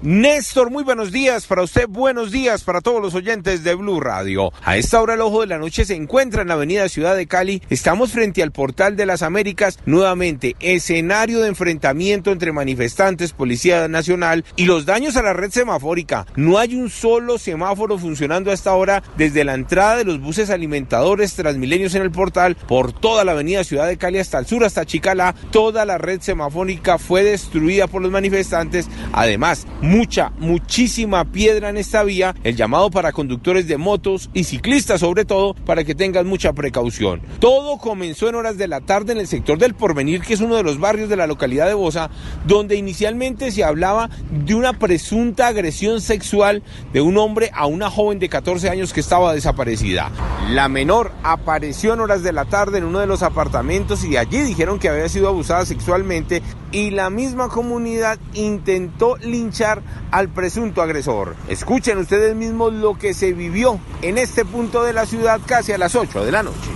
Néstor, muy buenos días para usted, buenos días para todos los oyentes de Blue Radio. A esta hora el ojo de la noche se encuentra en la avenida Ciudad de Cali. Estamos frente al portal de las Américas, nuevamente escenario de enfrentamiento entre manifestantes, Policía Nacional y los daños a la red semafórica. No hay un solo semáforo funcionando a esta hora desde la entrada de los buses alimentadores Transmilenios en el portal por toda la avenida Ciudad de Cali hasta el sur, hasta Chicalá. Toda la red semafórica fue destruida por los manifestantes. Además, mucha, muchísima piedra en esta vía, el llamado para conductores de motos y ciclistas sobre todo para que tengan mucha precaución. Todo comenzó en horas de la tarde en el sector del Porvenir, que es uno de los barrios de la localidad de Bosa, donde inicialmente se hablaba de una presunta agresión sexual de un hombre a una joven de 14 años que estaba desaparecida. La menor apareció en horas de la tarde en uno de los apartamentos y allí dijeron que había sido abusada sexualmente y la misma comunidad intentó linchar al presunto agresor. Escuchen ustedes mismos lo que se vivió en este punto de la ciudad casi a las 8 de la noche.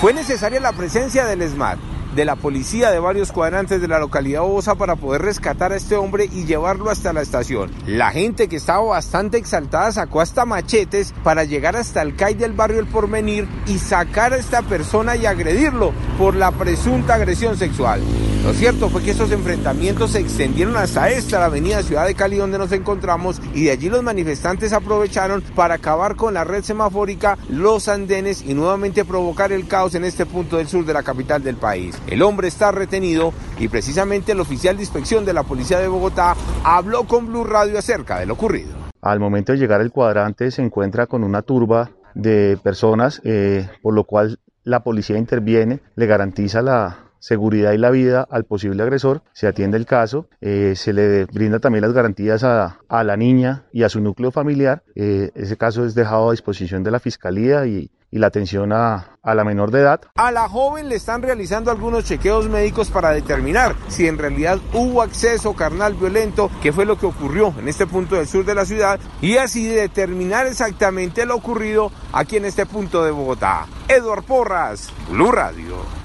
Fue necesaria la presencia del ESMAD de la policía de varios cuadrantes de la localidad Osa para poder rescatar a este hombre y llevarlo hasta la estación. La gente que estaba bastante exaltada sacó hasta machetes para llegar hasta el CAI del barrio El Porvenir y sacar a esta persona y agredirlo por la presunta agresión sexual. Lo cierto fue que esos enfrentamientos se extendieron hasta esta, avenida Ciudad de Cali, donde nos encontramos, y de allí los manifestantes aprovecharon para acabar con la red semafórica, los andenes y nuevamente provocar el caos en este punto del sur de la capital del país. El hombre está retenido y precisamente el oficial de inspección de la Policía de Bogotá habló con Blue Radio acerca de lo ocurrido. Al momento de llegar al cuadrante se encuentra con una turba de personas, eh, por lo cual la policía interviene, le garantiza la, seguridad y la vida al posible agresor, se atiende el caso, eh, se le brinda también las garantías a, a, la niña y a su núcleo familiar. Eh, ese caso es dejado a disposición de la fiscalía y, y la atención a, a, la menor de edad. A la joven le están realizando algunos chequeos médicos para determinar si en realidad hubo acceso carnal violento, qué fue lo que ocurrió en este punto del sur de la ciudad y así determinar exactamente lo ocurrido aquí en este punto de Bogotá. Eduard Porras, Blue Radio.